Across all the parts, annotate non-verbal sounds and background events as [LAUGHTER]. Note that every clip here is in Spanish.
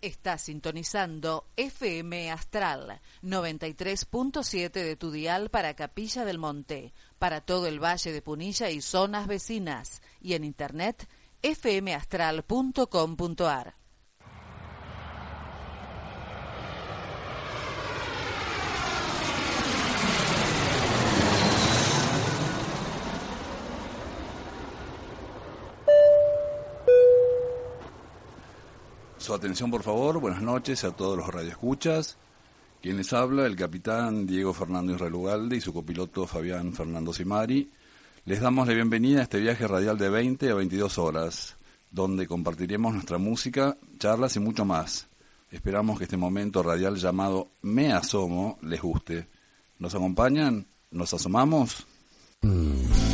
Está sintonizando FM Astral 93.7 de tu dial para Capilla del Monte, para todo el Valle de Punilla y zonas vecinas, y en internet fmastral.com.ar. Su atención, por favor. Buenas noches a todos los radioescuchas. Quien les habla, el capitán Diego Fernando Israelugalde y su copiloto Fabián Fernando Simari. Les damos la bienvenida a este viaje radial de 20 a 22 horas, donde compartiremos nuestra música, charlas y mucho más. Esperamos que este momento radial llamado Me Asomo les guste. ¿Nos acompañan? ¿Nos asomamos? Somos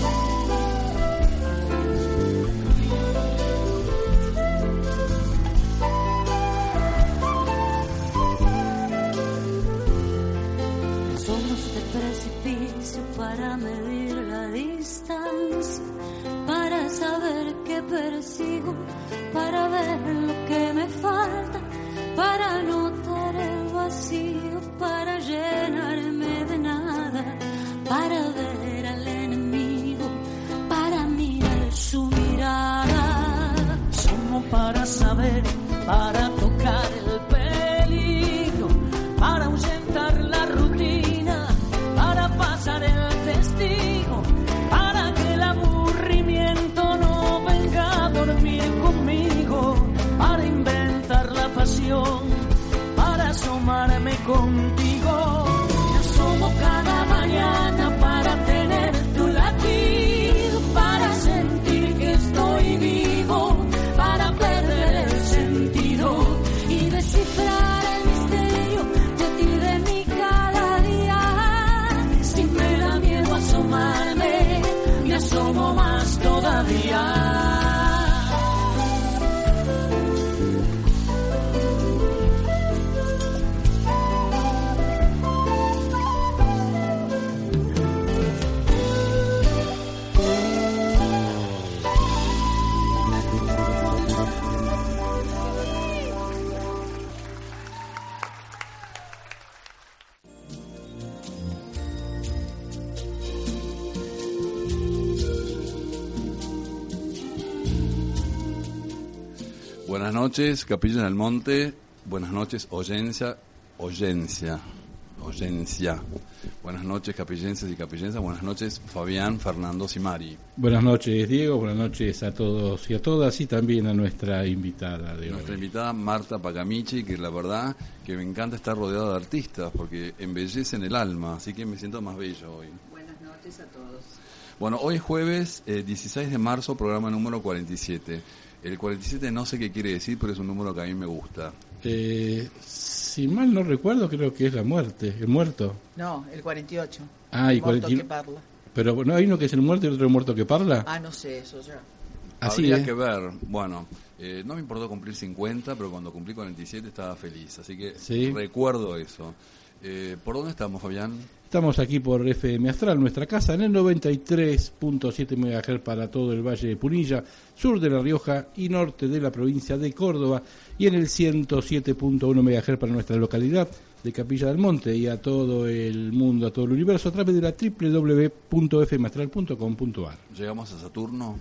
para saber, para tocar el peligro, para ahuyentar la rutina, para pasar el testigo, para que el aburrimiento no venga a dormir conmigo, para inventar la pasión, para asomarme contigo. Noches, Capilla del Monte. Buenas noches, oyencia, oyencia, oyencia. Buenas noches, capillenses y capillensas. Buenas noches, Fabián Fernando Simari. Buenas noches, Diego. Buenas noches a todos y a todas y también a nuestra invitada de Nuestra hoy. invitada Marta Pacamichi, que la verdad que me encanta estar rodeado de artistas porque embellecen el alma, así que me siento más bello hoy. Buenas noches a todos. Bueno, hoy es jueves eh, 16 de marzo, programa número 47. El 47 no sé qué quiere decir, pero es un número que a mí me gusta. Eh, si mal no recuerdo, creo que es la muerte, el muerto. No, el 48. Ah, y El muerto 40 que parla. Pero no hay uno que es el muerto y el otro el muerto que parla. Ah, no sé, eso ya. Así Habría es. que ver. Bueno, eh, no me importó cumplir 50, pero cuando cumplí 47 estaba feliz. Así que Sí. recuerdo eso. Eh, ¿Por dónde estamos, Fabián? Estamos aquí por FM Astral, nuestra casa, en el 93.7 MHz para todo el Valle de Punilla, sur de La Rioja y norte de la provincia de Córdoba, y en el 107.1 MHz para nuestra localidad de Capilla del Monte y a todo el mundo, a todo el universo, a través de la www.fmastral.com.ar. Llegamos a Saturno,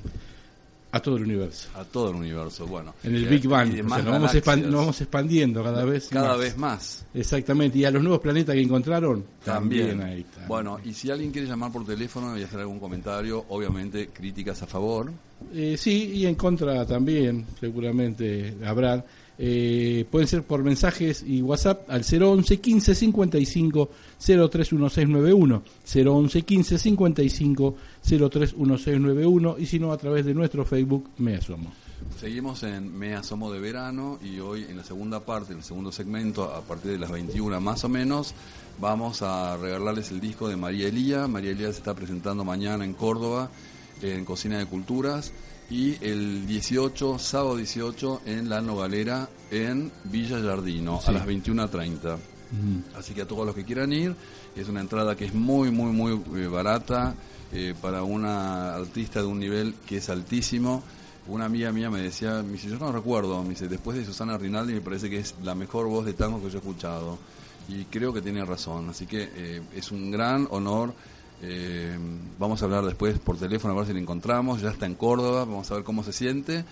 A todo el universo. a todo el universo. Bueno, En el eh, Big Bang. o sea, vamos nos vamos expandiendo cada vez cada más. vez más. Exactamente. Y a los nuevos planetas que encontraron, también, También. ahí está. Bueno, y si alguien quiere llamar por teléfono y hacer algún comentario, obviamente críticas a favor. Eh, sí, y en contra también, seguramente habrá. Eh, pueden ser por mensajes y WhatsApp al 011 15 55 031691. 011 15 55 031691. Y si no, a través de nuestro Facebook, Me Asomo. Seguimos en Me Asomo de Verano y hoy en la segunda parte, en el segundo segmento, a partir de las 21 más o menos, vamos a regalarles el disco de María Elía. María Elía se está presentando mañana en Córdoba, en Cocina de Culturas, y el 18, sábado 18, en La Nogalera, en Villa Jardino, Sí. a las 21.30. Así que a todos los que quieran ir, es una entrada que es muy, muy, muy eh, barata eh, para una artista de un nivel que es altísimo. una amiga mía me decía, me dice, yo no recuerdo, me dice, después de Susana Rinaldi me parece que es la mejor voz de tango que yo he escuchado. Y creo que tiene razón, así que eh, es un gran honor. Eh, vamos a hablar después por teléfono a ver si lo encontramos, ya está en Córdoba, vamos a ver cómo se siente.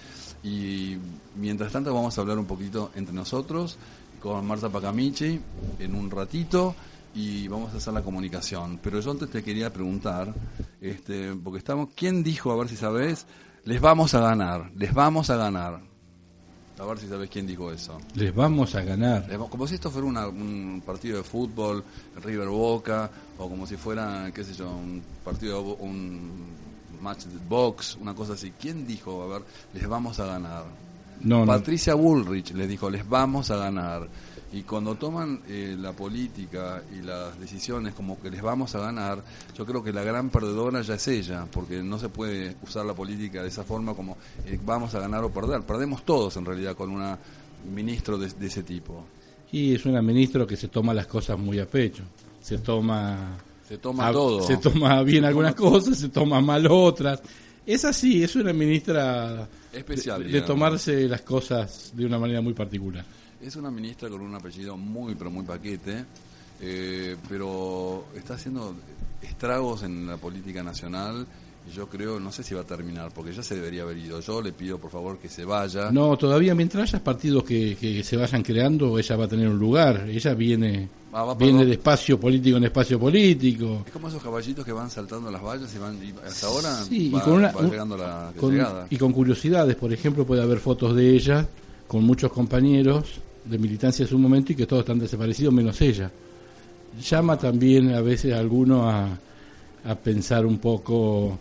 Y mientras tanto vamos a hablar un poquito entre nosotros con Marta Pacamichi en un ratito y vamos a hacer la comunicación. Pero yo antes te quería preguntar, este, porque estamos, ¿quién dijo, a ver si sabes, les vamos a ganar, les vamos a ganar? A ver si sabes quién dijo eso. Les vamos a ganar. Como si esto fuera una- un partido de fútbol, River Boca, o como si fuera, qué sé yo, un partido, un match de box, una cosa así. ¿Quién dijo, a ver, les vamos a ganar? No, no. Patricia Bullrich les dijo, les vamos a ganar. Y cuando toman eh, la política y las decisiones como que les vamos a ganar, yo creo que la gran perdedora ya es ella, porque no se puede usar la política de esa forma como eh, vamos a ganar o perder. Perdemos todos en realidad con un ministro de, de ese tipo. Y es una ministra que se toma las cosas muy a pecho. Se toma Se toma a- todo. Se toma bien Se algunas toma- cosas, se toma mal otras. Es así, es una ministra Especial, de, de tomarse las cosas de una manera muy particular. Es una ministra con un apellido muy, pero muy paquete, eh, pero está haciendo estragos en la política nacional y yo creo, no sé si va a terminar, porque ya se debería haber ido. Yo le pido, por favor, que se vaya. No, todavía mientras haya partidos que, que se vayan creando, ella va a tener un lugar. Ella viene Ah, va, viene de espacio político en espacio político. Es como esos caballitos que van saltando las vallas y van, y hasta ahora Sí, va, y con una- va un- llegando la con- llegada. y con curiosidades, por ejemplo, puede haber fotos de ella con muchos compañeros de militancia en su momento y que todos están desaparecidos menos ella. Llama también a veces a alguno a, a pensar un poco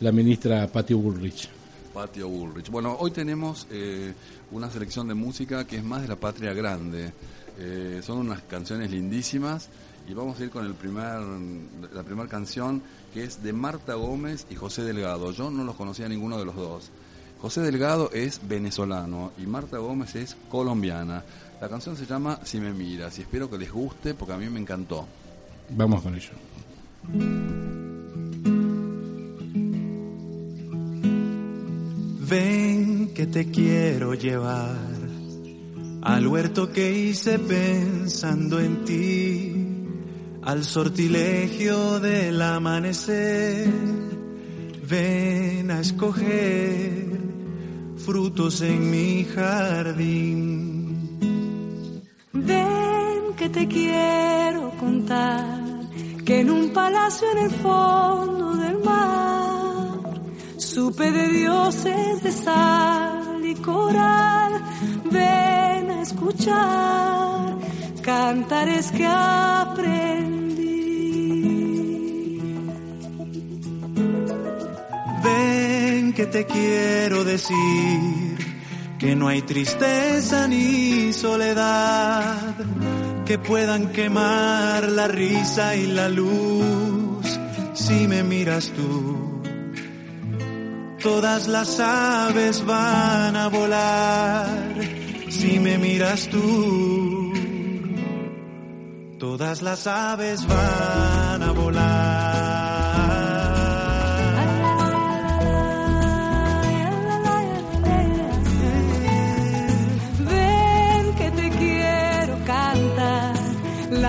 la ministra Patio Bullrich. Patio Bullrich. Bueno, hoy tenemos eh, una selección de música que es más de la patria grande. Eh, son unas canciones lindísimas y vamos a ir con el primer, la primera canción que es de Marta Gómez y José Delgado. Yo no los conocía ninguno de los dos. José Delgado es venezolano y Marta Gómez es colombiana. La canción se llama Si me miras y espero que les guste porque a mí me encantó. Vamos con ello. Ven que te quiero llevar al huerto que hice pensando en ti, al sortilegio del amanecer. Ven a escoger frutos en mi jardín. Quiero contar que en un palacio en el fondo del mar supe de dioses de sal y coral. Ven a escuchar cantares que aprendí. Ven que te quiero decir que no hay tristeza ni soledad que puedan quemar la risa y la luz si me miras tú. Todas las aves van a volar si me miras tú. Todas las aves van a volar.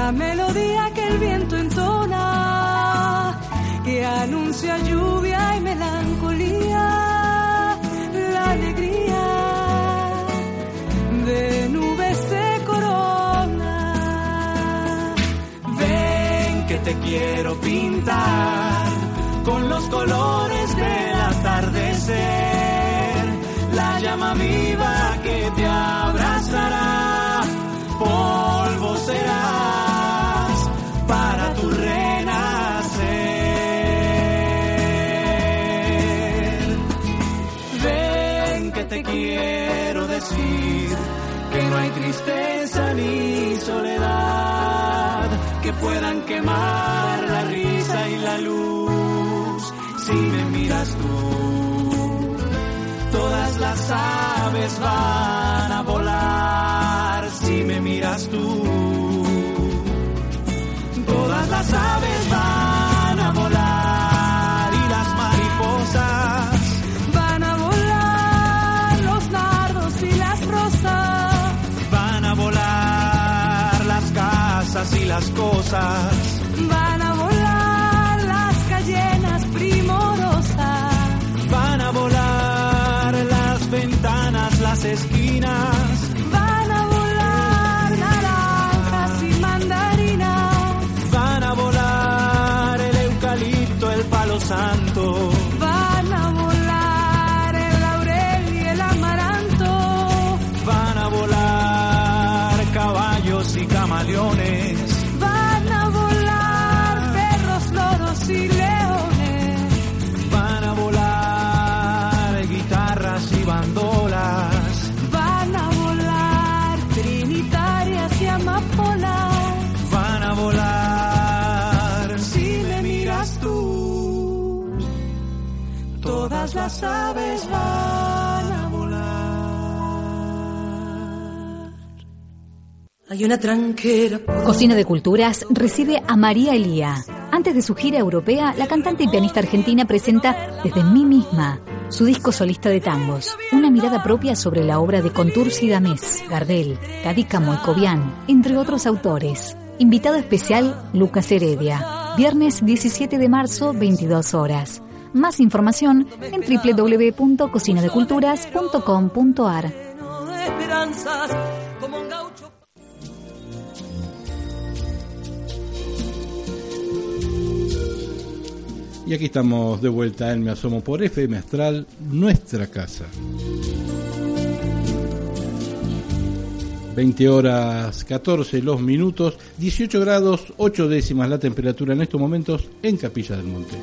La melodía que el viento entona, que anuncia lluvia y melancolía, la alegría de nubes se corona. Ven que te quiero pintar puedan quemar la risa y la luz si me miras tú. Todas las aves van a volar si me miras tú. Van a volar las cayenas primorosas. Van a volar las ventanas, las esquinas. Hay una tranquera Cocina de Culturas recibe a María Elía. Antes de su gira europea, la cantante y pianista argentina presenta Desde mí misma, su disco solista de tangos, una mirada propia sobre la obra de Contursi Damés, Gardel, Cadícamo y Cobian, entre otros autores. Invitado especial, Lucas Heredia. Viernes 17 de marzo, 22 horas. Más información en www.cocinadeculturas.com.ar. Y aquí estamos de vuelta en Me Asomo por FM Astral, nuestra casa. 20 horas 14 los minutos, 18 grados 8 décimas la temperatura en estos momentos en Capilla del Monte.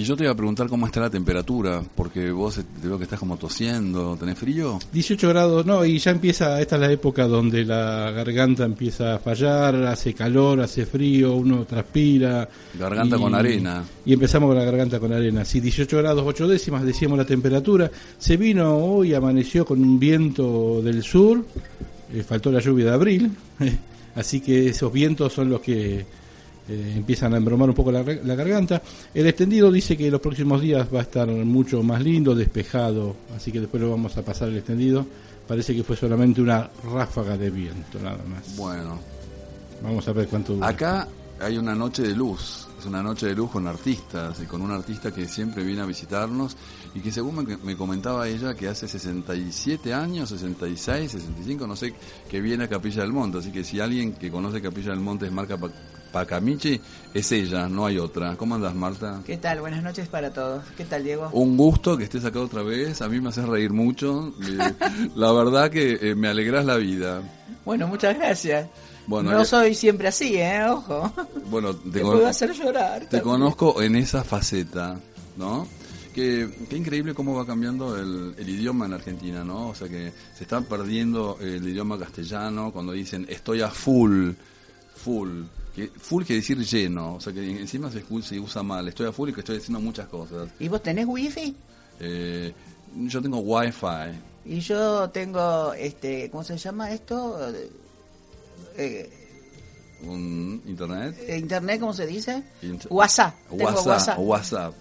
Y yo te iba a preguntar cómo está la temperatura, porque vos eh, te veo que estás como tosiendo, ¿tenés frío? 18 grados, no, y ya empieza, esta es la época donde la garganta empieza a fallar, hace calor, hace frío, uno transpira. Garganta con arena. Y empezamos con la garganta con arena. Sí, 18 grados 8 décimas, decíamos la temperatura. Se vino hoy, amaneció con un viento del sur, eh, faltó la lluvia de abril, [LAUGHS] así que esos vientos son los que eh, empiezan a embromar un poco la, la garganta. El extendido dice que los próximos días va a estar mucho más lindo, despejado, así que después lo vamos a pasar el extendido. Parece que fue solamente una ráfaga de viento, nada más. Bueno, Vamos a ver cuánto dura. acá hay una noche de luz, es una noche de luz con artistas y con un artista que siempre viene a visitarnos y que según me, me comentaba ella que hace 67 años, 66, 65, no sé, que viene a Capilla del Monte, así que si alguien que conoce Capilla del Monte es Marca Pacamichi, es ella, no hay otra. ¿Cómo andas, Marta? ¿Qué tal? Buenas noches para todos. ¿Qué tal, Diego? Un gusto que estés acá otra vez, a mí me haces reír mucho, Eh, la verdad que eh, me alegras la vida. Bueno, muchas gracias. Bueno, no ya- soy siempre así, ¿eh? Ojo. Bueno, [LAUGHS] te, Te puedo hacer llorar. te también. conozco en esa faceta, ¿no? Que, qué increíble cómo va cambiando el, el idioma en Argentina, ¿no? O sea que se está perdiendo el idioma castellano cuando dicen estoy a full, full. Que, full quiere decir lleno, o sea que encima se, se usa mal. Estoy a full y que estoy haciendo muchas cosas. ¿Y vos tenés wifi? Eh, yo tengo wifi, Y yo tengo, este, ¿cómo se llama esto? Eh, un internet. ¿Internet, cómo se dice? WhatsApp. Tengo WhatsApp, WhatsApp. WhatsApp.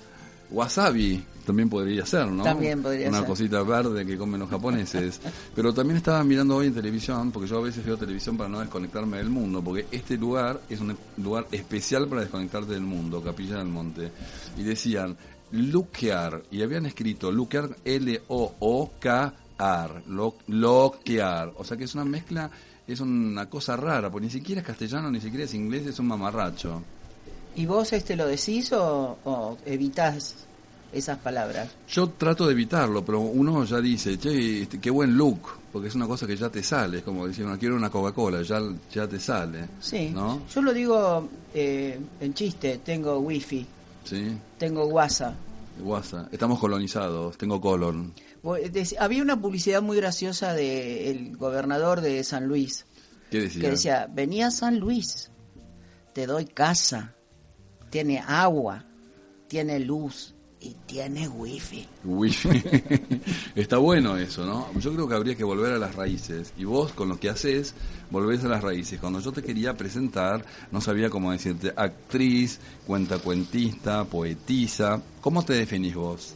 Wasabi también podría ser, ¿no? También podría Una ser. cosita verde que comen los japoneses. [LAUGHS] Pero también estaba mirando hoy en televisión, porque yo a veces veo televisión para no desconectarme del mundo, porque este lugar es un lugar especial para desconectarte del mundo, Capilla del Monte. Y decían, Luquear, y habían escrito Luquear, L-O-O-K-R, lo- Loquear. O sea que es una mezcla, es una cosa rara, porque ni siquiera es castellano, ni siquiera es inglés, es un mamarracho. ¿Y vos este lo decís o, o evitás esas palabras? Yo trato de evitarlo, pero uno ya dice, che, este, qué buen look, porque es una cosa que ya te sale, es como decir, no quiero una Coca-Cola, ya, ya te sale. Sí. ¿No? Yo lo digo eh, en chiste, tengo wifi, Sí, tengo WhatsApp. WhatsApp. Estamos colonizados, tengo colon. Dec- Había una publicidad muy graciosa del gobernador de San Luis ¿Qué decía? que decía, venía a San Luis, te doy casa, tiene agua, tiene luz y tiene wifi. Wifi. [LAUGHS] Está bueno eso, ¿no? Yo creo que habría que volver a las raíces. Y vos, con lo que haces, volvés a las raíces. Cuando yo te quería presentar, no sabía cómo decirte actriz, cuentacuentista, poetisa. ¿Cómo te definís vos?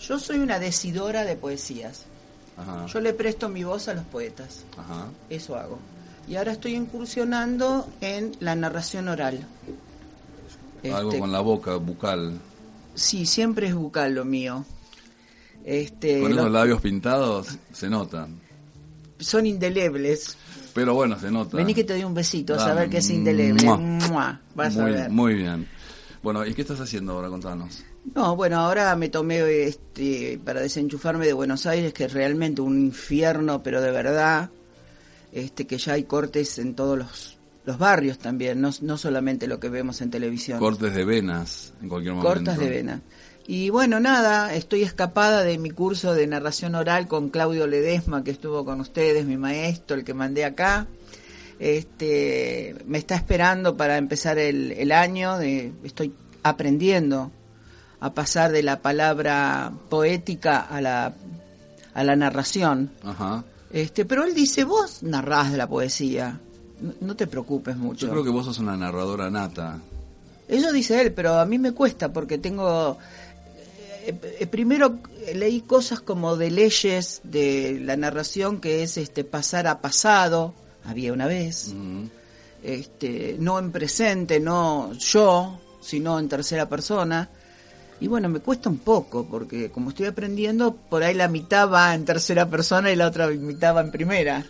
Yo soy una decidora de poesías. Ajá. Yo le presto mi voz a los poetas. Ajá. Eso hago. Y ahora estoy incursionando en la narración oral. Algo Este, con la boca, bucal. Sí, siempre es bucal lo mío. Este, Con lo- esos labios pintados se notan. son indelebles. Pero bueno, se nota. Vení que te doy un besito a saber que es indeleble. Mua. Mua. Vas a muy, ver. muy bien. Bueno, ¿y qué estás haciendo ahora? Contanos. No, bueno, ahora me tomé este, para desenchufarme de Buenos Aires, que es realmente un infierno, pero de verdad, este, que ya hay cortes en todos los, los barrios también, no, no solamente lo que vemos en televisión. Cortes de venas en cualquier momento. Cortas de vena. Y bueno, nada, estoy escapada de mi curso de narración oral con Claudio Ledesma, que estuvo con ustedes, mi maestro, el que mandé acá. Este, me está esperando para empezar el, el año, de, estoy aprendiendo a pasar de la palabra poética a la, a la narración. Ajá. Este, pero él dice, vos narrás de la poesía, no, te preocupes mucho. Yo creo que vos sos una narradora nata. Eso dice él, pero a mí me cuesta porque tengo... eh, eh, primero leí cosas como de leyes de la narración que es este pasar a pasado, había una vez, Mm. este, no en presente, no yo, sino en tercera persona. Y bueno, me cuesta un poco porque como estoy aprendiendo, por ahí la mitad va en tercera persona y la otra mitad va en primera.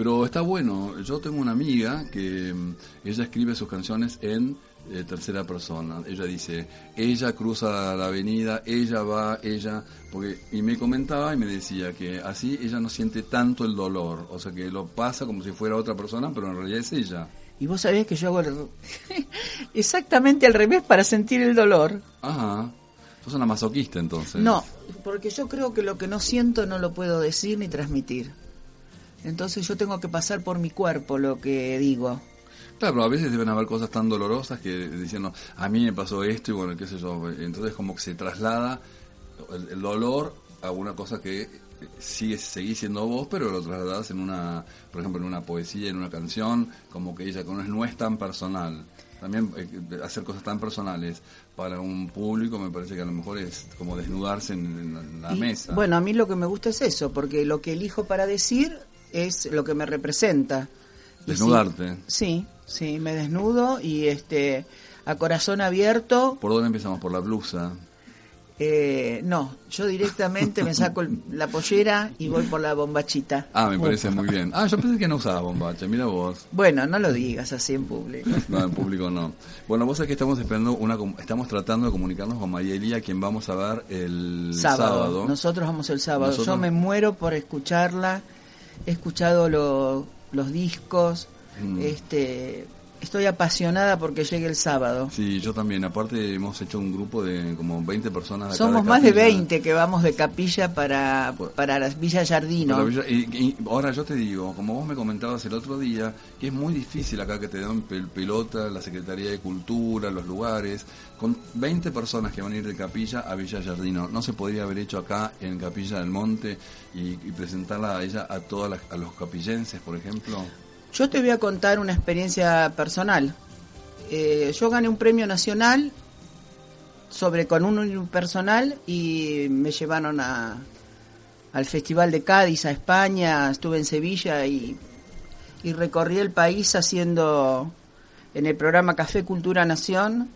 Pero está bueno. Yo tengo una amiga que mm, ella escribe sus canciones en eh, tercera persona. Ella dice, ella cruza la avenida, ella va, ella... porque Y me comentaba y me decía que así ella no siente tanto el dolor. O sea, que lo pasa como si fuera otra persona, pero en realidad es ella. Y vos sabés que yo hago el- [LAUGHS] exactamente al revés para sentir el dolor. Ajá. Sos una masoquista entonces. No, porque yo creo que lo que no siento no lo puedo decir ni transmitir. Entonces yo tengo que pasar por mi cuerpo lo que digo. Claro, pero a veces deben haber cosas tan dolorosas que diciendo, a mí me pasó esto y bueno, qué sé yo. Entonces como que se traslada el, el dolor a una cosa que sigue seguís siendo vos, pero lo trasladás en una, por ejemplo, en una poesía, en una canción, como que ella no es, no es tan personal. También eh, hacer cosas tan personales para un público me parece que a lo mejor es como desnudarse en, en la- en la Y, mesa. Bueno, a mí lo que me gusta es eso, porque lo que elijo para decir es lo que me representa. Desnudarte. Sí, sí, sí, me desnudo y este a corazón abierto ¿Por dónde empezamos? Por la blusa. Eh, no, yo directamente me saco el- [LAUGHS] la pollera y voy por la bombachita. Ah, me parece muy bien. Ah, yo pensé que no usabas bombacha, mira vos. Bueno, no lo digas así en público. [LAUGHS] No, en público no. Bueno, vos sabés que estamos esperando una, estamos tratando de comunicarnos con María Elía, quien vamos a ver el sábado. sábado. Nosotros vamos el sábado. Nosotros- Yo me muero por escucharla. He escuchado lo- los discos. Mm. Este, estoy apasionada porque llegue el sábado. Sí, yo también. Aparte hemos hecho un grupo de como 20 personas. de Somos más de Capilla. 20 que vamos de capilla para, para la Villa Jardino. Villa- y, y ahora yo te digo, como vos me comentabas el otro día, que es muy difícil acá que te den pel- pelota la Secretaría de Cultura, los lugares, con 20 personas que van a ir de Capilla a Villa Jardino. ¿No se podría haber hecho acá en Capilla del Monte y, y presentarla a ella a todas las- a los capillenses, por ejemplo? Yo te voy a contar una experiencia personal. Eh, yo gané un premio nacional sobre con un unipersonal y me llevaron a, al Festival de Cádiz, a España, estuve en Sevilla y, y recorrí el país haciendo en el programa Café Cultura Nación,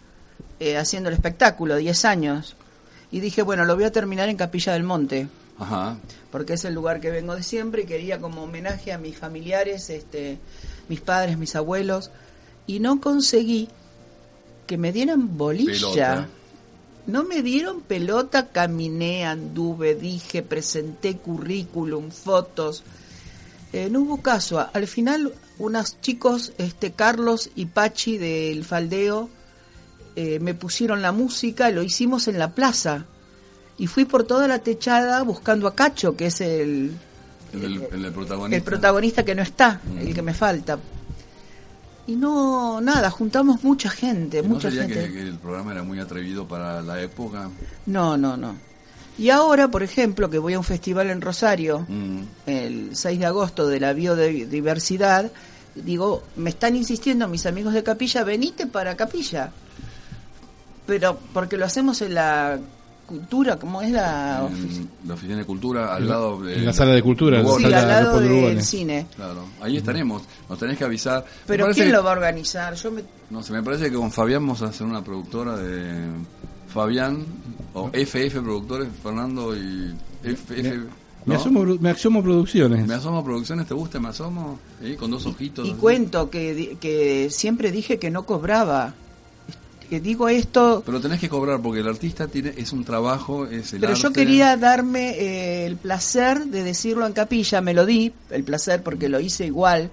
eh, haciendo el espectáculo, 10 años. Y dije, bueno, lo voy a terminar en Capilla del Monte Ajá. porque es el lugar que vengo de siempre y quería como homenaje a mis familiares, este, mis padres, mis abuelos, y no conseguí que me dieran bolilla. Pelota. No me dieron pelota, caminé, anduve, dije, presenté currículum, fotos. Eh, no hubo caso. Al final, unos chicos, este Carlos y Pachi del Faldeo, eh, me pusieron la música, lo hicimos en la plaza. Y fui por toda la techada buscando a Cacho, que es el, El, el- el protagonista. el protagonista que no está, Mm. el que me falta. Y no, nada, juntamos mucha gente, ¿No mucha sería gente. que, que el programa era muy atrevido para la época? No, no, no. Y ahora, por ejemplo, que voy a un festival en Rosario, Mm. el 6 de agosto de la biodiversidad, digo, me están insistiendo mis amigos de Capilla, venite para Capilla. Pero porque lo hacemos en la cultura, ¿cómo es la En la oficina de cultura, al En la- lado de... en la sala de cultura, Lugones. Sí, sala al de lado Leopoldo del cine. Claro, ahí estaremos. Nos tenés que avisar. Me Pero ¿quién que- lo va a organizar? Yo me... No sé, me parece que con Fabián vamos a hacer una productora de Fabián o FF Productores, Fernando y FF. Me, ¿no? asomo, Pro- me asomo producciones. Me asomo a producciones, ¿te gusta? Me asomo, ¿Sí? con dos ojitos. Y así. cuento que, di- que siempre dije que no cobraba. Digo esto, Pero tenés que cobrar porque el artista tiene es un trabajo, es el pero yo quería darme eh, el placer de decirlo en capilla, me lo di, el placer porque lo hice igual,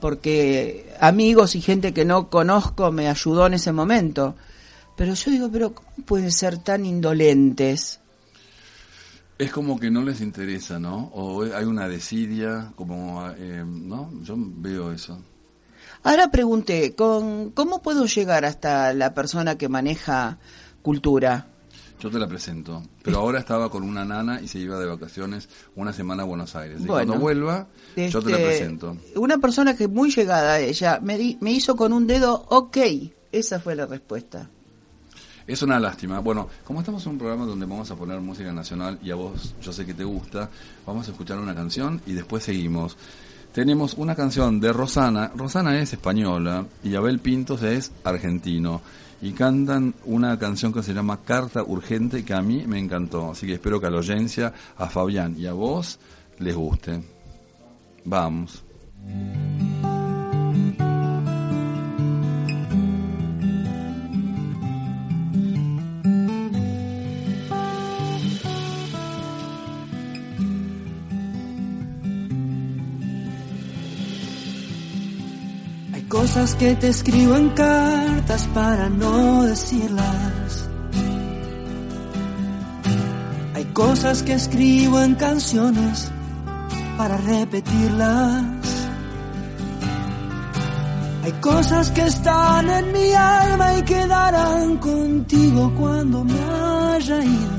porque amigos y gente que no conozco me ayudó en ese momento. Pero yo digo, pero ¿cómo pueden ser tan indolentes? Es como que no les interesa, ¿no? O hay una desidia, como, eh, ¿no? Yo veo eso. Ahora pregunté, ¿con, ¿cómo puedo llegar hasta la persona que maneja cultura? Yo te la presento. Pero ahora estaba con una nana y se iba de vacaciones una semana a Buenos Aires. Y cuando vuelva, yo te la Este, presento. Una persona que muy llegada a ella me, di- me hizo con un dedo, ok. Esa fue la respuesta. Es una lástima. Bueno, como estamos en un programa donde vamos a poner música nacional y a vos yo sé que te gusta, vamos a escuchar una canción y después seguimos. Tenemos una canción de Rosana. Rosana es española y Abel Pintos es argentino. Y cantan una canción que se llama Carta Urgente que a mí me encantó. Así que espero que a la audiencia, a Fabián y a vos les guste. Vamos. Cosas que te escribo en cartas para no decirlas. Hay cosas que escribo en canciones para repetirlas. Hay cosas que están en mi alma y quedarán contigo cuando me haya ido.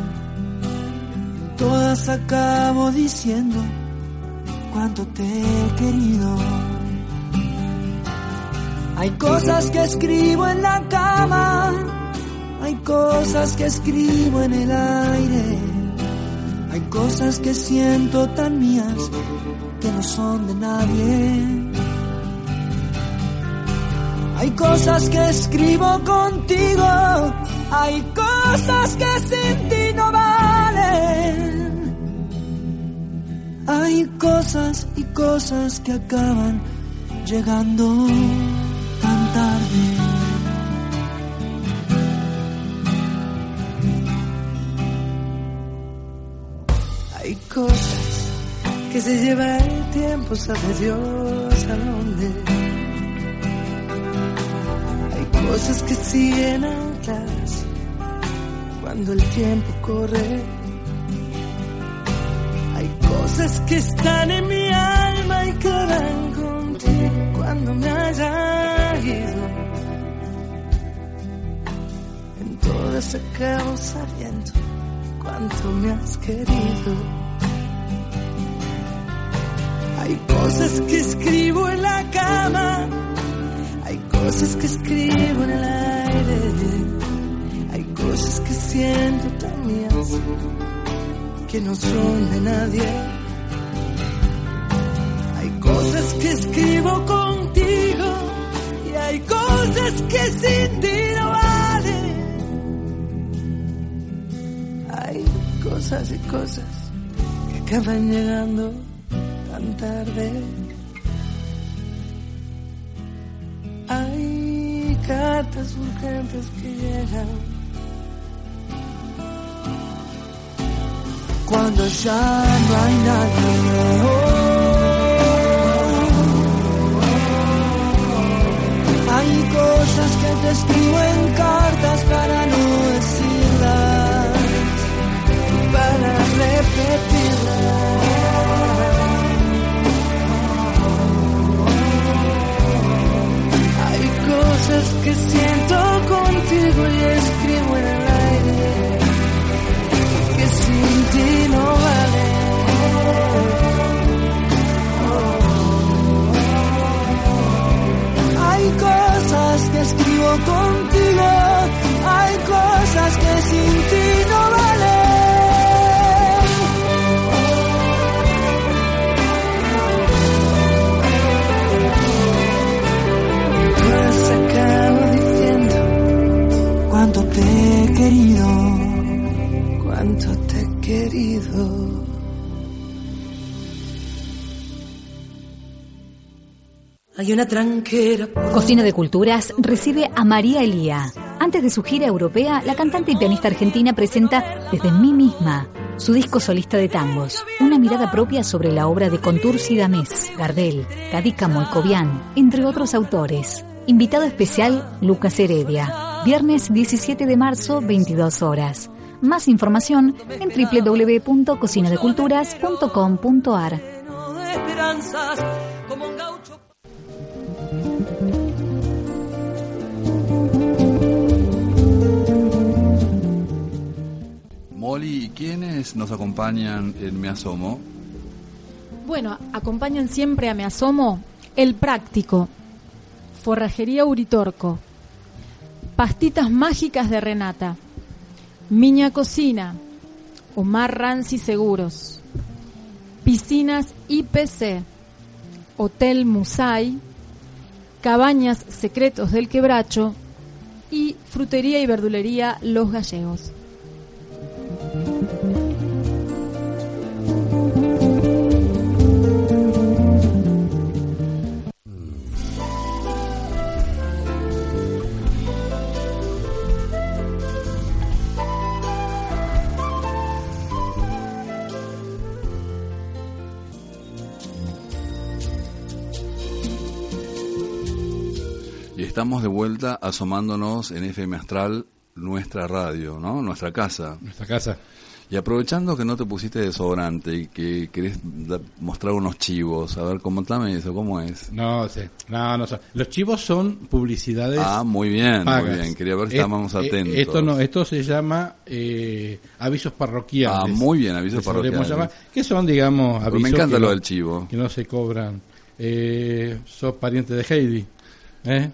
Todas acabo diciendo cuánto te he querido. Hay cosas que escribo en la cama, hay cosas que escribo en el aire, hay cosas que siento tan mías que no son de nadie. Hay cosas que escribo contigo, hay cosas que sin ti no valen. Hay cosas y cosas que acaban llegando cosas que se lleva el tiempo, sabe Dios a dónde. Hay cosas que siguen atrás cuando el tiempo corre. Hay cosas que están en mi alma y quedan contigo cuando me haya ido. En todas acabo sabiendo cuánto me has querido. Hay cosas que escribo en la cama, hay cosas que escribo en el aire, hay cosas que siento tan mías que no son de nadie. Hay cosas que escribo contigo y hay cosas que sin ti no valen. Hay cosas y cosas que acaban llegando tan tarde. Hay cartas urgentes que llegan cuando ya no hay nadie. Hay cosas que te escribo en cartas para no cosas que siento contigo y escribo en el aire que sin ti no vale. Hay cosas que escribo contigo una tranquera. Cocina de Culturas recibe a María Elía. Antes de su gira europea, la cantante y pianista argentina presenta Desde mí misma, su disco solista de tangos. Una mirada propia sobre la obra de Contursi Damés, Gardel, Cadícamo y Cobian, entre otros autores. Invitado especial, Lucas Heredia. Viernes 17 de marzo, 22 horas. Más información en www.cocinadeculturas.com.ar. Molly, ¿y quiénes nos acompañan en Me Asomo? Bueno, acompañan siempre a Me Asomo El Práctico, Forrajería Uritorco, Pastitas Mágicas de Renata, Miña Cocina, Omar Ranci Seguros, Piscinas IPC, Hotel Musay, Cabañas Secretos del Quebracho y Frutería y Verdulería Los Gallegos. Estamos de vuelta asomándonos en FM Astral, nuestra radio, ¿no? Nuestra casa. Nuestra casa. Y aprovechando que no te pusiste desodorante y que querés mostrar unos chivos, a ver, contame eso, ¿cómo es? No sé, no, no sé. Los chivos son publicidades. Ah, muy bien, pagas. muy bien. Quería ver si Es- estábamos eh, atentos. Esto no, esto se llama eh, avisos parroquiales. Ah, muy bien, avisos que parroquiales. llamar, que son, digamos, Porque avisos me encanta que lo del chivo. Que no se cobran. Eh, sos pariente de Heidi. ¿Eh?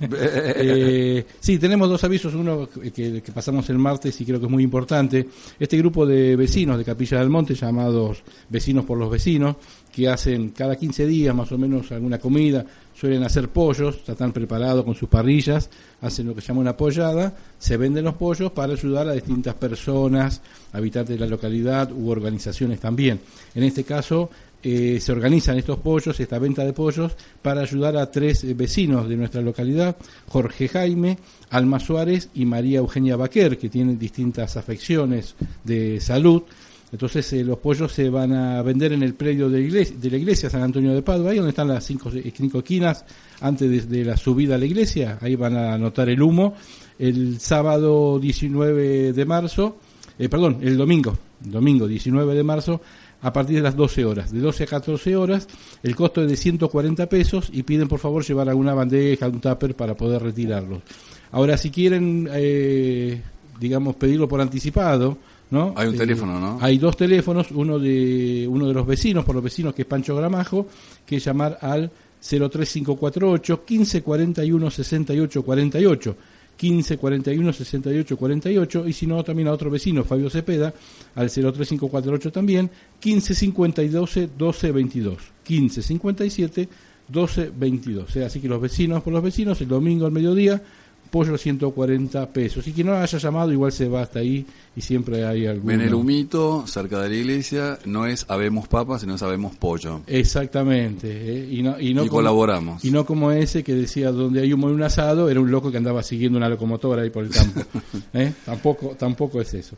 Eh, sí, tenemos dos avisos, uno que, que pasamos el martes y creo que es muy importante. Este grupo de vecinos de Capilla del Monte, llamados Vecinos por los Vecinos, que hacen cada 15 días más o menos alguna comida, suelen hacer pollos, ya están preparados con sus parrillas, hacen lo que se llama una pollada, se venden los pollos para ayudar a distintas personas, habitantes de la localidad u organizaciones también. En este caso, eh, se organizan estos pollos, esta venta de pollos, para ayudar a tres eh, vecinos de nuestra localidad, Jorge Jaime, Alma Suárez y María Eugenia Baquer, que tienen distintas afecciones de salud. Entonces eh, los pollos se van a vender en el predio de, iglesia, de la iglesia San Antonio de Padua, ahí donde están las cinco, eh, cinco esquinas, antes de, la subida a la iglesia, ahí van a notar el humo. El sábado 19 de marzo, perdón, el domingo, domingo 19 de marzo, a partir de las 12 horas. De 12 a 14 horas, el costo es de 140 pesos y piden por favor llevar alguna bandeja, un tupper para poder retirarlos. Ahora, si quieren, eh, digamos, pedirlo por anticipado, ¿no? Hay un Eh, teléfono, ¿no? Hay dos teléfonos, uno de uno de los vecinos, por los vecinos, que es Pancho Gramajo, que es llamar al 03548 1541 68 48. 15 41 68 48 y si no también a otro vecino Fabio Cepeda al 03548 también 15 52 12 22 15 57 12 22 o sea así que los vecinos por los vecinos el domingo al mediodía pollo 140 pesos y quien no haya llamado igual se va hasta ahí y siempre hay algún Ven el humito cerca de la iglesia, no es habemos papas, sino sabemos pollo. Exactamente. ¿eh? Y, no, y, no Y como- colaboramos. Y no como ese que decía donde hay humo en un asado, era un loco que andaba siguiendo una locomotora ahí por el campo. [LAUGHS] ¿eh? Tampoco, tampoco es eso.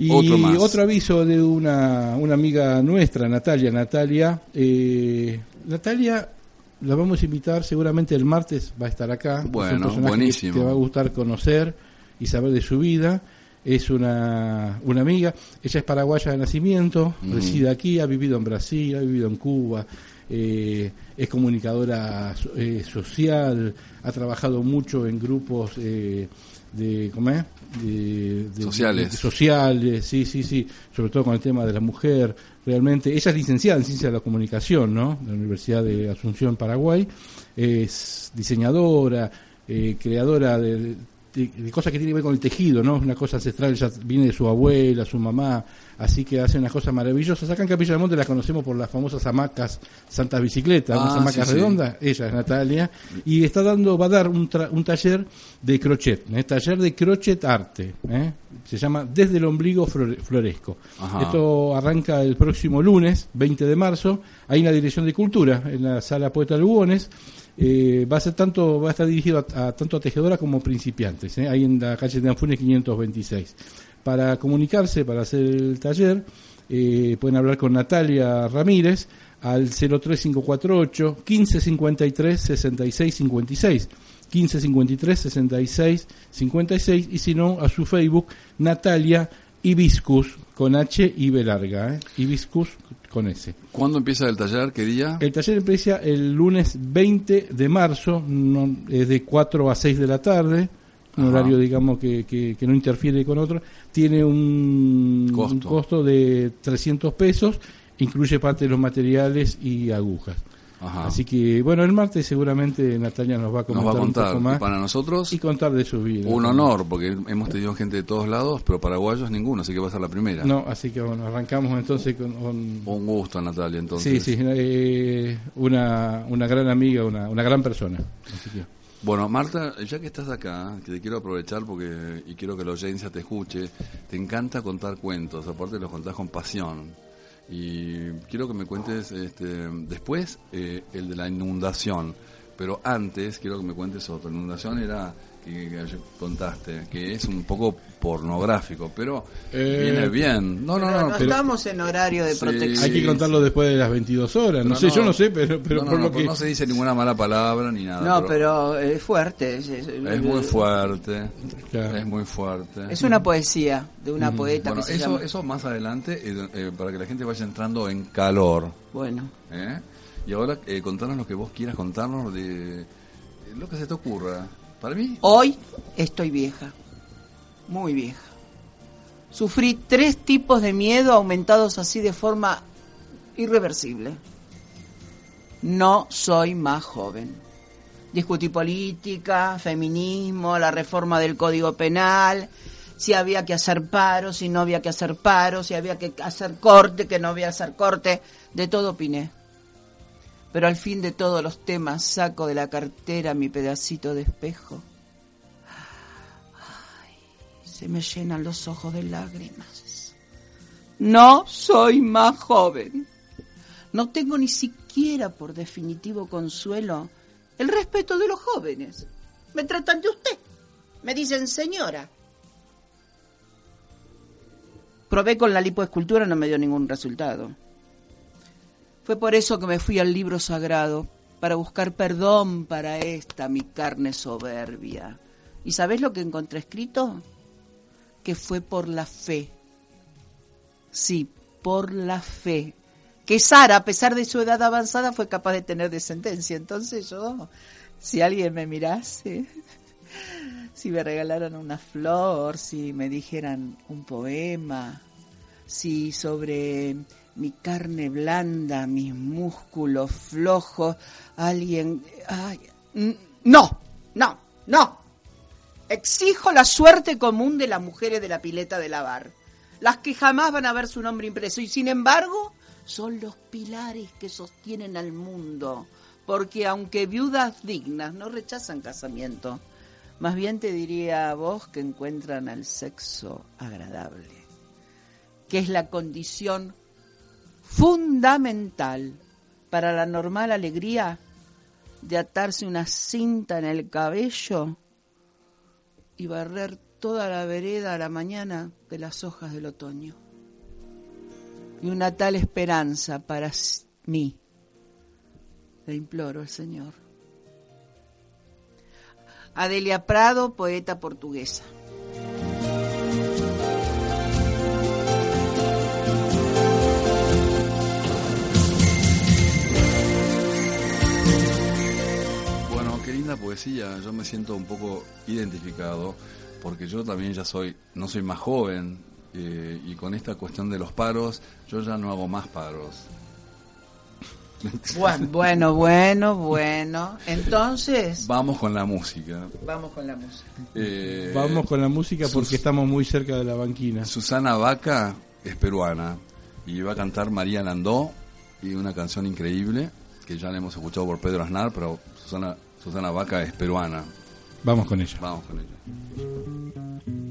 Y Otro más. aviso de una, una amiga nuestra, Natalia. Natalia, eh, Natalia la vamos a invitar, seguramente el martes va a estar acá. Es un Bueno, personaje buenísimo. Que te va a gustar conocer y saber de su vida. Es una, una amiga, ella es paraguaya de nacimiento, reside aquí, ha vivido en Brasil, ha vivido en Cuba, eh, es comunicadora eh, social, ha trabajado mucho en grupos eh, de, ¿cómo es? De- de- Sociales. de- sociales, sí, sí, sí, sobre todo con el tema de la mujer. Realmente, ella es licenciada en Ciencia de la Comunicación, ¿no? De la Universidad de Asunción, Paraguay. Es diseñadora, eh, creadora de, de- de cosas que tienen que ver con el tejido, ¿no? Una cosa ancestral, ella viene de su abuela, su mamá, así que hace unas cosas maravillosas. Acá en Capilla del Monte la conocemos por las famosas hamacas Santas Bicicletas, Ah, unas hamacas sí, sí. redondas, ella es Natalia, y está dando, va a dar un, tra- un taller de crochet, ¿eh? taller de crochet arte, ¿eh? se llama Desde el ombligo flore- floresco. Ajá. Esto arranca el próximo lunes, 20 de marzo, ahí en la Dirección de Cultura, en la sala Poeta Lugones. Eh, va a ser tanto, va a estar dirigido a, a- tanto a tejedoras como principiantes, ¿eh? ahí en la calle de Anfunes 526. Para comunicarse, para hacer el taller, eh, pueden hablar con Natalia Ramírez al 03548 1553 6656 1553 6656 y si no a su Facebook Natalia Hibiscus con H y B larga, ¿eh? Hibiscus con S. ¿Cuándo empieza el taller? ¿Qué día? El taller empieza el lunes 20 de marzo, no- es de 4 a 6 de la tarde, un Ajá. horario digamos que, que, que no interfiere con otro, tiene un Costo. un costo de 300 pesos, incluye parte de los materiales y agujas. Ajá. Así que bueno, el martes seguramente Natalia nos va a Nos comentar, va a un contar. poco más para nosotros, y contar de su vida. un honor, porque hemos tenido gente de todos lados, pero paraguayos ninguno, así que va a ser la primera. No, así que bueno, arrancamos entonces con... con- Un gusto, Natalia, entonces. sí, sí, eh, una, una gran amiga, una, una gran persona. Así que- Bueno, Marta, ya que estás acá, que te quiero aprovechar porque y quiero que la audiencia te escuche, te encanta contar cuentos, aparte los contás con pasión. Y quiero que me cuentes este, después eh, el de la inundación, pero antes quiero que me cuentes otro. La inundación era que, que ayer contaste, que es un poco pornográfico, pero Eh, viene bien. No, no, Pero no, no pero- estamos en horario de Sí. protección. Hay que contarlo después de las 22 horas. No, pero sé, yo no sé, pero, pero no, no, por no, lo pero que. no se dice ninguna mala palabra ni nada. No, pero es fuerte. Es, es- Es muy fuerte, Claro. es muy fuerte. es una poesía de una poeta Bueno, que se eso, llama. eso más adelante, eh, eh, para que la gente vaya entrando en calor. Bueno, ¿eh? Y ahora eh, contanos lo que vos quieras contarnos de lo que se te ocurra. Hoy estoy vieja. Muy vieja. Sufrí tres tipos de miedo aumentados así de forma irreversible. No soy más joven. Discutí política, feminismo, la reforma del Código Penal, si había que hacer paro, si no había que hacer paro, si había que hacer corte, que no había que hacer corte, de todo opiné. Pero al fin de todos los temas saco de la cartera mi pedacito de espejo. Ay, se me llenan los ojos de lágrimas. No soy más joven. No tengo ni siquiera por definitivo consuelo el respeto de los jóvenes. Me tratan de usted. Me dicen señora. Probé con la lipoescultura, no me dio ningún resultado. Fue por eso que me fui al libro sagrado, para buscar perdón para esta mi carne soberbia. ¿Y sabes lo que encontré escrito? Que fue por la fe. Sí, por la fe. Que Sara, a pesar de su edad avanzada, fue capaz de tener descendencia. Entonces yo, si alguien me mirase, [LAUGHS] si me regalaran una flor, si me dijeran un poema, si sobre mi carne blanda, mis músculos flojos, alguien... No, no, no. Exijo la suerte común de las mujeres de la pileta de lavar, las que jamás van a ver su nombre impreso y sin embargo son los pilares que sostienen al mundo, porque aunque viudas dignas no rechazan casamiento, más bien te diría a vos que encuentran al sexo agradable, que es la condición fundamental para la normal alegría de atarse una cinta en el cabello y barrer toda la vereda a la mañana de las hojas del otoño. Y una tal esperanza para mí. Le imploro al Señor. Adelia Prado, poeta portuguesa. linda poesía, yo me siento un poco identificado, porque yo también ya soy, no soy más joven, eh, y con esta cuestión de los paros, yo ya no hago más paros. Bueno, bueno, bueno, bueno. Entonces. Vamos con la música. Vamos con la música. Eh, vamos con la música porque estamos muy cerca de la banquina. Susana Vaca es peruana y va a cantar María Landó y una canción increíble que ya la hemos escuchado por Pedro Aznar, pero Susana Susana Vaca es peruana. Vamos con ella. Vamos con ella.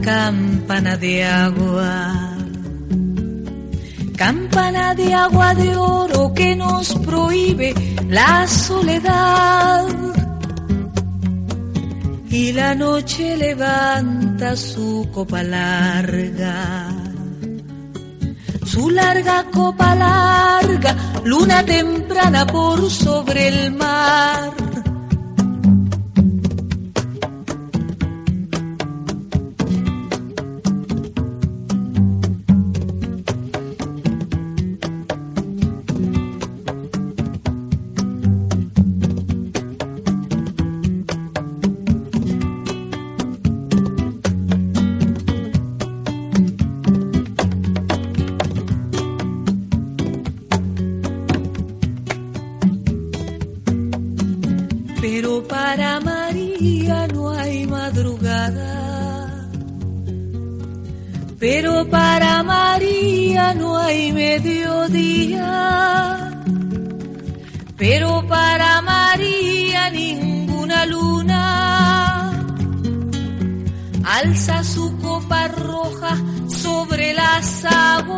campana de agua. Campana de agua de oro que nos prohíbe la soledad. Y la noche levanta su copa larga. Su larga copa larga, luna temprana por sobre el mar alza su copa roja sobre las aguas.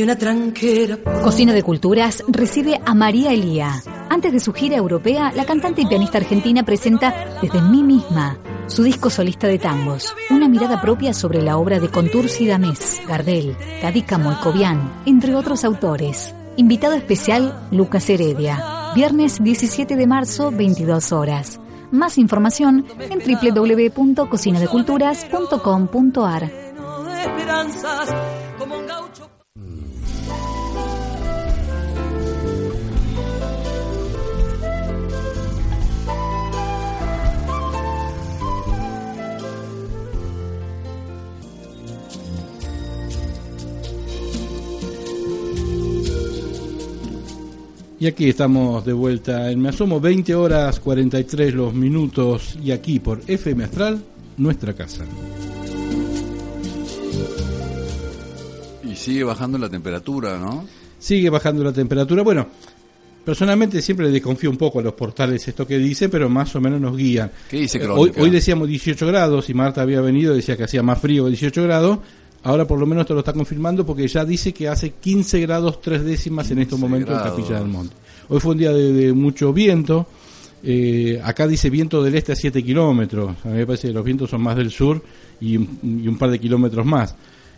Hay una tranquera. Cocina de Culturas recibe a María Elía. Antes de su gira europea, la cantante y pianista argentina presenta Desde mí misma, su disco solista de tangos, una mirada propia sobre la obra de Contursi Damés, Gardel, Cadícamo y Cobian, entre otros autores. Invitado especial, Lucas Heredia. Viernes 17 de marzo, 22 horas. Más información en www.cocinadeculturas.com.ar. Y aquí estamos de vuelta en Me Asomo, 20 horas 43 los minutos y aquí por FM Astral, nuestra casa. Y sigue bajando la temperatura, ¿no? Sigue bajando la temperatura. Bueno, personalmente siempre le desconfío un poco a los portales esto que dice, pero más o menos nos guían. ¿Qué dice Eh? Hoy, hoy decíamos 18 grados y Marta había venido, decía que hacía más frío que 18 grados. Ahora por lo menos te lo está confirmando porque ya dice que hace 15 grados tres décimas en estos 15 momentos grados. en Capilla del Monte. Hoy fue un día de, de mucho viento. Eh, acá dice viento del este a 7 kilómetros. A mí me parece que los vientos son más del sur y, un- y un par de kilómetros más.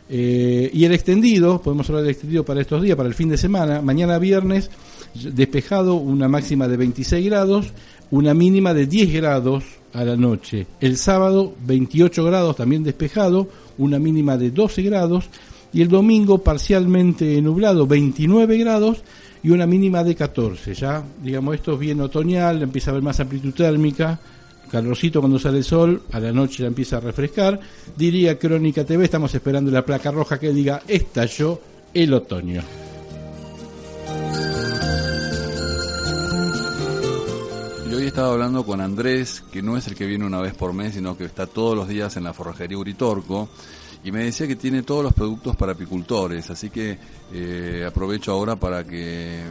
Eh, y el extendido, podemos hablar del extendido para estos días, para el fin de semana. Mañana viernes, despejado, una máxima de 26 grados, una mínima de 10 grados a la noche. El sábado, 28 grados, también despejado, una mínima de 12 grados. Y el domingo, parcialmente nublado, 29 grados y una mínima de 14. Ya, digamos, esto es bien otoñal, empieza a haber más amplitud térmica, calorcito cuando sale el sol, a la noche ya empieza a refrescar. Diría Crónica TV, estamos esperando la placa roja que diga estalló el otoño. Y hoy estaba hablando con Andrés, que no es el que viene una vez por mes, sino que está todos los días en la forrajería Uritorco, y me decía que tiene todos los productos para apicultores, así que eh, aprovecho ahora para que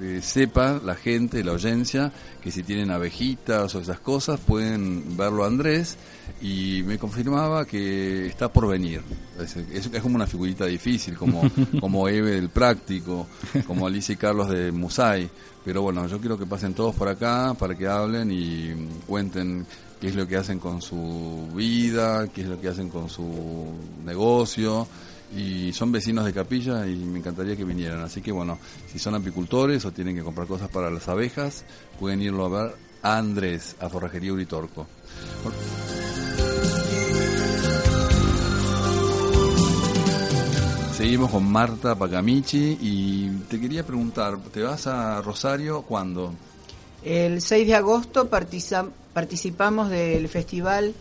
eh, sepa la gente, la audiencia, que si tienen abejitas o esas cosas pueden verlo a Andrés, y me confirmaba que está por venir. Es, es- es como una figurita difícil, como, [LAUGHS] como Eve del Práctico, como Alicia y Carlos de Musay. Pero bueno, yo quiero que pasen todos por acá para que hablen y cuenten qué es lo que hacen con su vida, qué es lo que hacen con su negocio. Y son vecinos de Capilla y me encantaría que vinieran. Así que bueno, si son apicultores o tienen que comprar cosas para las abejas, pueden irlo a ver a Andrés, a Forrajería Uritorco. Seguimos con Marta Pacamichi y te quería preguntar, ¿te vas a Rosario cuándo? El 6 de agosto participamos del festival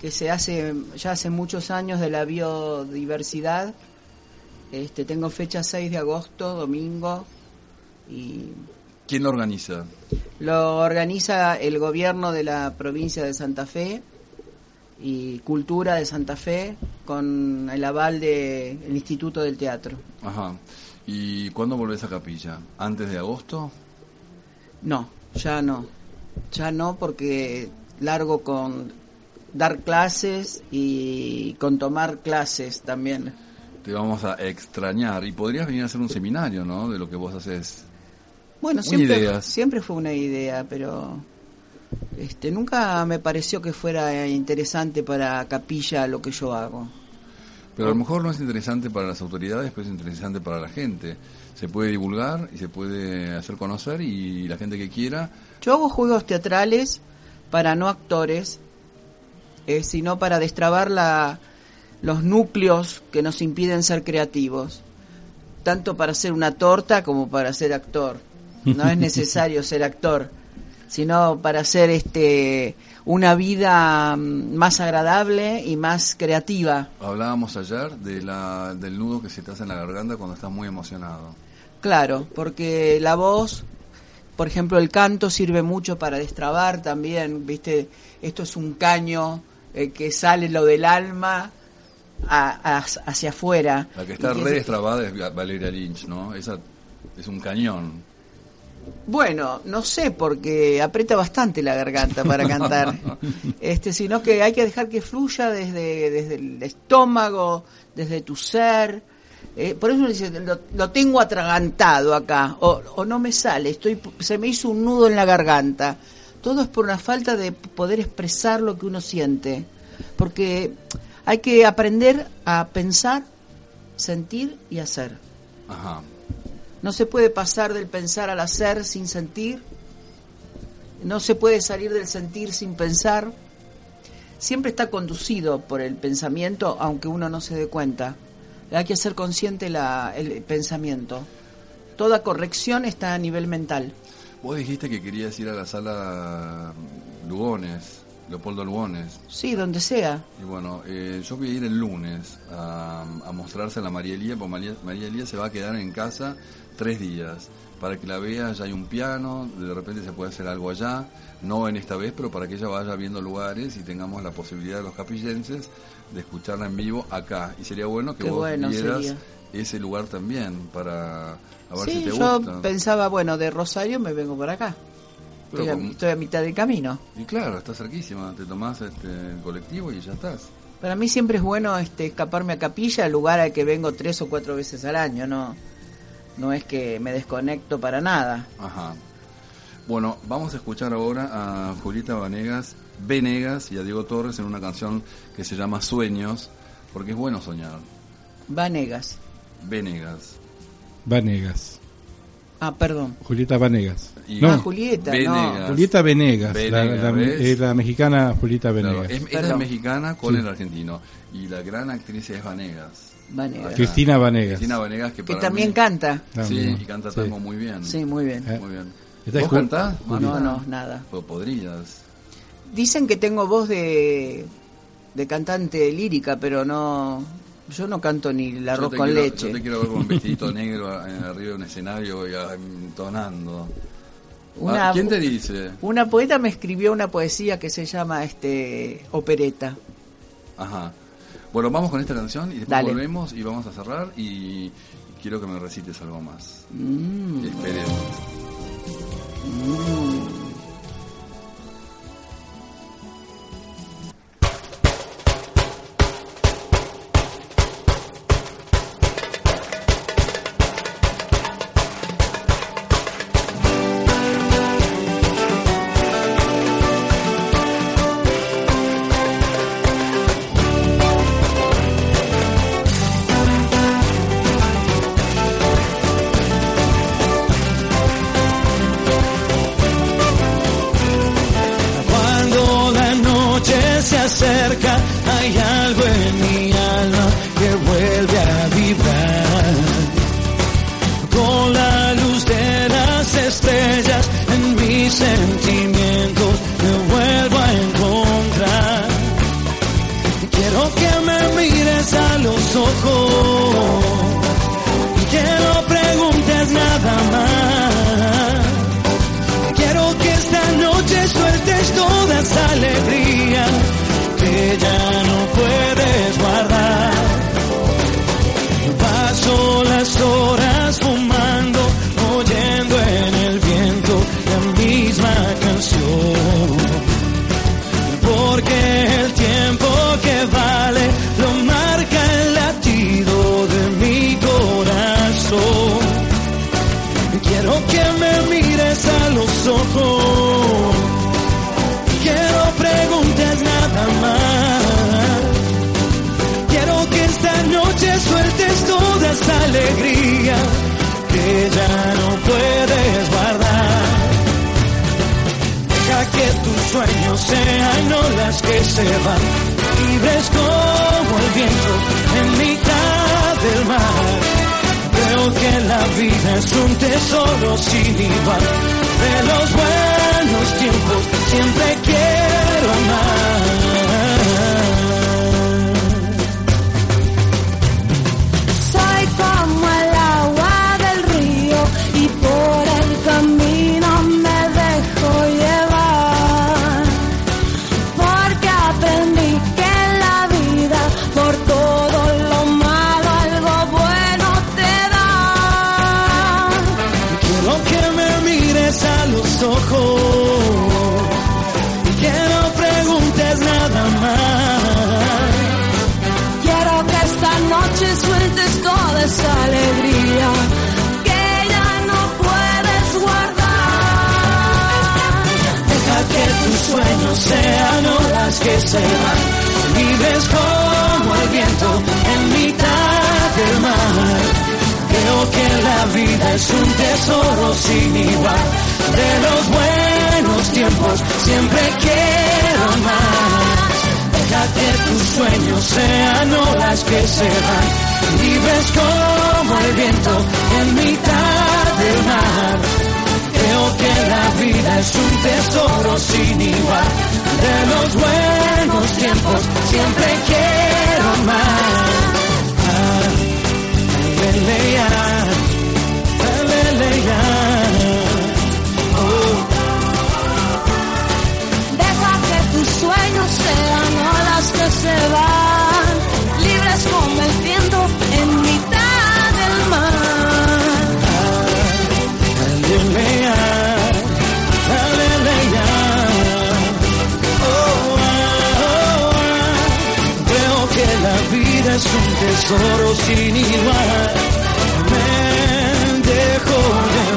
que se hace ya hace muchos años de la biodiversidad. Este, tengo fecha 6 de agosto, domingo, y ¿Quién lo organiza? lo organiza el gobierno de la provincia de Santa Fe y Cultura de Santa Fe con el aval del Instituto del Teatro. Ajá. ¿Y cuándo volvés a Capilla? ¿Antes de agosto? No, ya no. Ya no porque largo con dar clases y con tomar clases también. Te vamos a extrañar y podrías venir a hacer un seminario, ¿no? De lo que vos haces. Bueno, siempre, siempre fue una idea, pero este nunca me pareció que fuera interesante para Capilla lo que yo hago. Pero a lo mejor no es interesante para las autoridades, pero es interesante para la gente. Se puede divulgar y se puede hacer conocer y la gente que quiera Yo hago juegos teatrales para no actores, eh, sino para destrabar la, los núcleos que nos impiden ser creativos, tanto para ser una torta como para ser actor. No es necesario ser actor, sino para hacer este una vida mm, más agradable y más creativa. Hablábamos ayer de la, del nudo que se te hace en la garganta cuando estás muy emocionado. Claro, porque la voz, por ejemplo, el canto sirve mucho para destrabar también, ¿viste? Esto es un caño eh, que sale lo del alma a- a- hacia afuera. La que está Y re destrabada es Va- Valeria Lynch, ¿no? Esa es un cañón. Bueno, no sé, porque aprieta bastante la garganta para [LAUGHS] cantar. este, sino que hay que dejar que fluya desde, desde el estómago, desde tu ser. Eh, por eso dice, lo, lo tengo atragantado acá, o, o no me sale, estoy, se me hizo un nudo en la garganta. Todo es por una falta de poder expresar lo que uno siente. Porque hay que aprender a pensar, sentir y hacer. Ajá. No se puede pasar del pensar al hacer sin sentir. No se puede salir del sentir sin pensar. Siempre está conducido por el pensamiento, aunque uno no se dé cuenta. Hay que hacer consciente la, el pensamiento. Toda corrección está a nivel mental. Vos dijiste que querías ir a la sala Lugones, Leopoldo Lugones. Sí, donde sea. Y bueno, eh, yo voy a ir el lunes a, a mostrarse a la María Elía, porque María, María Elía se va a quedar en casa tres días. Para que la vea, ya hay un piano, de repente se puede hacer algo allá, no en esta vez, pero para que ella vaya viendo lugares y tengamos la posibilidad de los capillenses de escucharla en vivo acá. Y sería bueno que Qué vos bueno vieras sería. ese lugar también, para a ver Sí, si te yo gusta. pensaba, bueno, de Rosario me vengo por acá. Pero Estoy a, con- estoy a mitad del camino. Y claro, está cerquísima, te tomás este, el colectivo y ya estás. Para mí siempre es bueno este, escaparme a Capilla, lugar al que vengo tres o cuatro veces al año. No, no es que me desconecto para nada. Ajá. Bueno, vamos a escuchar ahora a Julieta Vanegas, Venegas y a Diego Torres en una canción que se llama Sueños, porque es bueno soñar. Vanegas. Venegas. Vanegas. Ah, perdón. Julieta Vanegas. Y- no, Ah, Julieta, Venegas. no. Julieta Venegas. la- Venegas, la, eh, la mexicana Julieta Claro, Venegas. es, Perdón. mexicana con Sí. el argentino. Y la gran actriz es Vanegas. Vanegas. Cristina Vanegas. Cristina Vanegas, que, Que para también mí- canta. Sí, y canta Sí. muy bien. Sí, muy bien. Eh. Muy bien. ¿Vos cantás? No, no, nada. Pues podrías. Dicen que tengo voz de, de cantante lírica, pero no. Yo no canto ni el arroz con quiero- leche. Yo te quiero ver con un vestidito [LAUGHS] negro arriba de un escenario y entonando. Una- Ah, ¿Quién te dice? Una poeta me escribió una poesía que se llama este opereta. Ajá. Bueno, vamos con esta canción y después Dale. volvemos y vamos a cerrar y quiero que me recites algo más. Mm. Esperemos. Vida es un tesoro sin igual. De los buenos tiempos siempre quiero amar. Alegría que ya no puedes guardar. Deja que tus sueños sean olas que se van, libres como el viento en mitad del mar. Creo que la vida es un tesoro sin igual. De los buenos tiempos siempre quiero más. Que tus sueños sean olas que se van, libres como el viento en mitad del mar. Creo que la vida es un tesoro sin igual. De los buenos tiempos siempre quiero más. Ah, se van, libres como el viento en mitad del mar. Aleluya, aleluya. Oh, oh, oh. Creo que la vida es un tesoro sin igual. Me dejo llevar.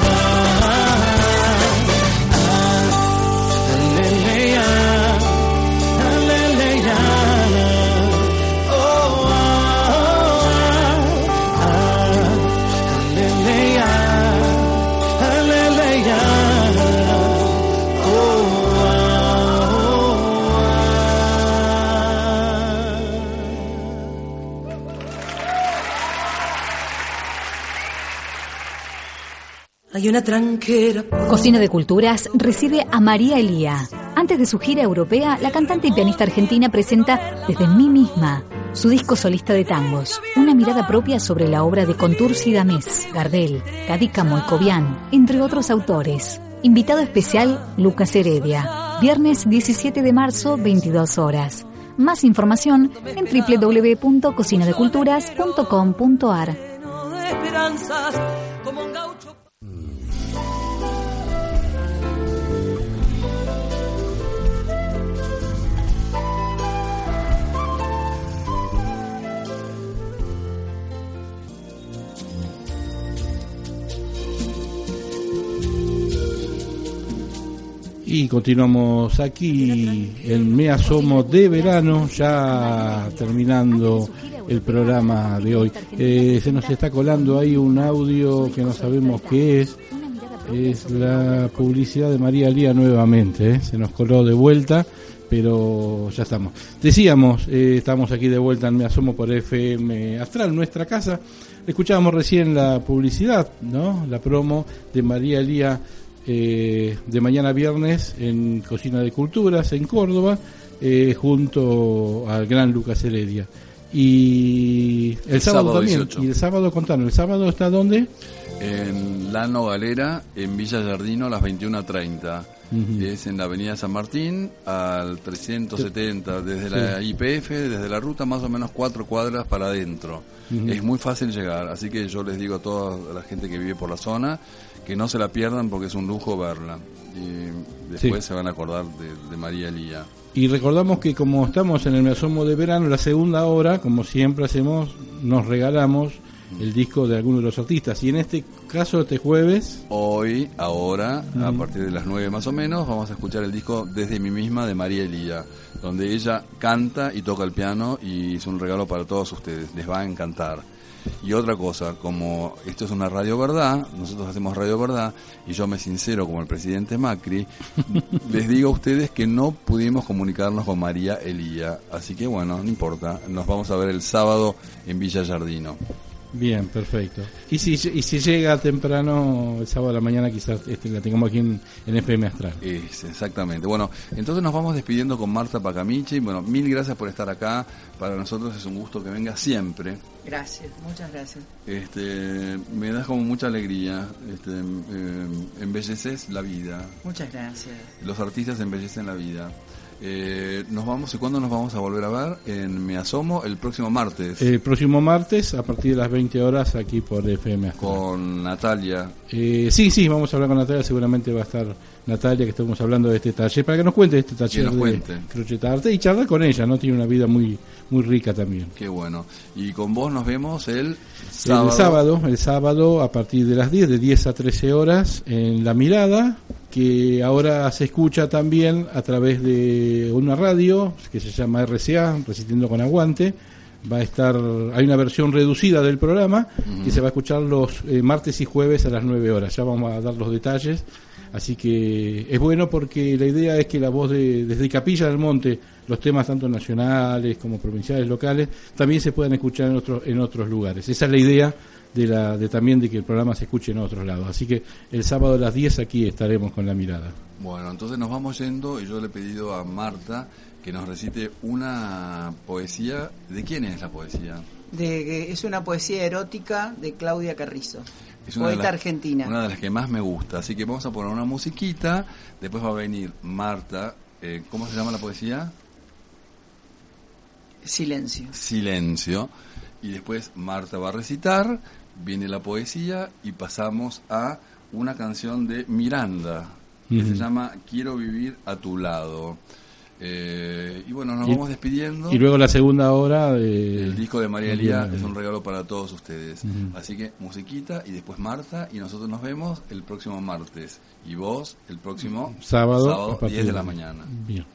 Hay una tranquera. Cocina de Culturas recibe a María Elía. Antes de su gira europea, la cantante y pianista argentina presenta Desde mí misma, su disco solista de tangos, una mirada propia sobre la obra de Contursi Damés, Gardel, Cadícamo y Cobian, entre otros autores. Invitado especial, Lucas Heredia. Viernes 17 de marzo, 22 horas. Más información en www.cocinadeculturas.com.ar. Y continuamos aquí en Me Asomo de verano, ya terminando el programa de hoy. Eh, se nos está colando ahí un audio que no sabemos qué es. Es la publicidad de María Lía nuevamente. ¿eh? Se nos coló de vuelta, pero ya estamos. Decíamos, eh, estamos aquí de vuelta en Me Asomo por FM Astral, nuestra casa. Escuchábamos recién la publicidad, ¿no? La promo de María Lía eh, de mañana viernes en Cocina de Culturas en Córdoba, eh, junto al gran Lucas Heredia. Y el, El sábado, sábado también. 18. Y el sábado, contanos, ¿el sábado está dónde? En Lano Galera, en Villa Jardino, a las 21.30. Es en la Avenida San Martín, al 370, desde la IPF, desde la ruta, más o menos cuatro cuadras para adentro. Es muy fácil llegar, así que yo les digo a toda la gente que vive por la zona que no se la pierdan porque es un lujo verla. Y después Sí. se van a acordar de, de María Elía. Y recordamos que como estamos en el Me Asomo de verano, la segunda hora, como siempre hacemos, nos regalamos el disco de alguno de los artistas. Y en este caso, este jueves, Hoy, ahora, a partir de las 9 más o menos, vamos a escuchar el disco Desde mí misma de María Elía, donde ella canta y toca el piano y es un regalo para todos ustedes, les va a encantar. Y otra cosa, como esto es una radio verdad, nosotros hacemos radio verdad, y yo me sincero como el presidente Macri, [LAUGHS] les digo a ustedes que no pudimos comunicarnos con María Elía, así que bueno, no importa, nos vamos a ver el sábado en Villa Jardino. Bien, perfecto. Y si, y si llega temprano, el sábado a la mañana, quizás este, la tengamos aquí en, en FM Astral. Es, exactamente. Bueno, entonces nos vamos despidiendo con Marta Pacamichi. Bueno, mil gracias por estar acá. Para nosotros es un gusto que venga siempre. Gracias, muchas gracias. Este, me das como mucha alegría. Este, eh, embelleces la vida. Muchas gracias. Los artistas embellecen la vida. Eh, nos vamos y cuándo nos vamos a volver a ver en Me Asomo el próximo martes El próximo martes, a partir de las 20 horas, aquí por FM Astral. con Natalia. Eh, sí, sí, vamos a hablar con Natalia, seguramente va a estar Natalia, que estamos hablando de este taller, para que nos cuente de este taller nos de cuente. crochetarte y charlar con ella, ¿no? Tiene una vida muy, muy rica también. Qué bueno. Y con vos nos vemos el sábado. El sábado, el sábado a partir de las 10, de 10 a 13 horas, en La Mirada, que ahora se escucha también a través de una radio que se llama RCA, Resistiendo con Aguante. Va a estar, hay una versión reducida del programa que se va a escuchar los eh, martes y jueves a las 9 horas. Ya vamos a dar los detalles. Así que es bueno porque la idea es que la voz de, desde Capilla del Monte, los temas tanto nacionales como provinciales, locales, también se puedan escuchar en otros, en otros lugares. Esa es la idea de, la, de también de que el programa se escuche en otros lados. Así que el sábado a las 10 aquí estaremos con la mirada. Bueno, entonces nos vamos yendo y yo le he pedido a Marta que nos recite una poesía. ¿De quién es la poesía? De, es una poesía erótica de Claudia Carrizo, Es una de las- argentina. Una de las que más me gusta. Así que vamos a poner una musiquita. Después va a venir Marta. eh, ¿Cómo se llama la poesía? Silencio. Silencio. Y después Marta va a recitar. Viene la poesía y pasamos a una canción de Miranda que se llama Quiero vivir a tu lado. Eh, y bueno, nos Y- vamos despidiendo. Y luego la segunda hora de... El disco de María Elía es un regalo para todos ustedes. Así que musiquita y después Marta y nosotros nos vemos el próximo martes. Y vos el próximo Sábado, a partir 10 de la mañana. Bien.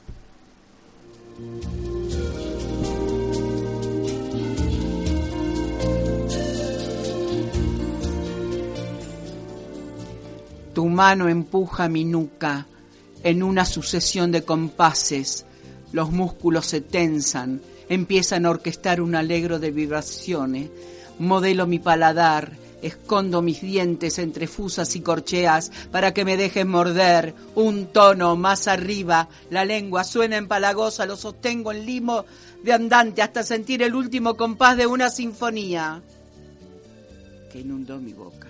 Tu mano empuja mi nuca en una sucesión de compases. Los músculos se tensan, empiezan a orquestar un alegro de vibraciones. Modelo mi paladar, escondo mis dientes entre fusas y corcheas para que me dejes morder. Un tono más arriba, la lengua suena empalagosa, lo sostengo en limo de andante hasta sentir el último compás de una sinfonía que inundó mi boca.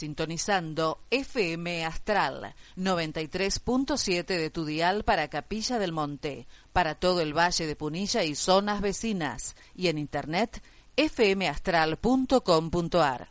Sintonizando FM Astral 93.7 de tu dial para Capilla del Monte, para todo el Valle de Punilla y zonas vecinas, y en internet fmastral.com.ar.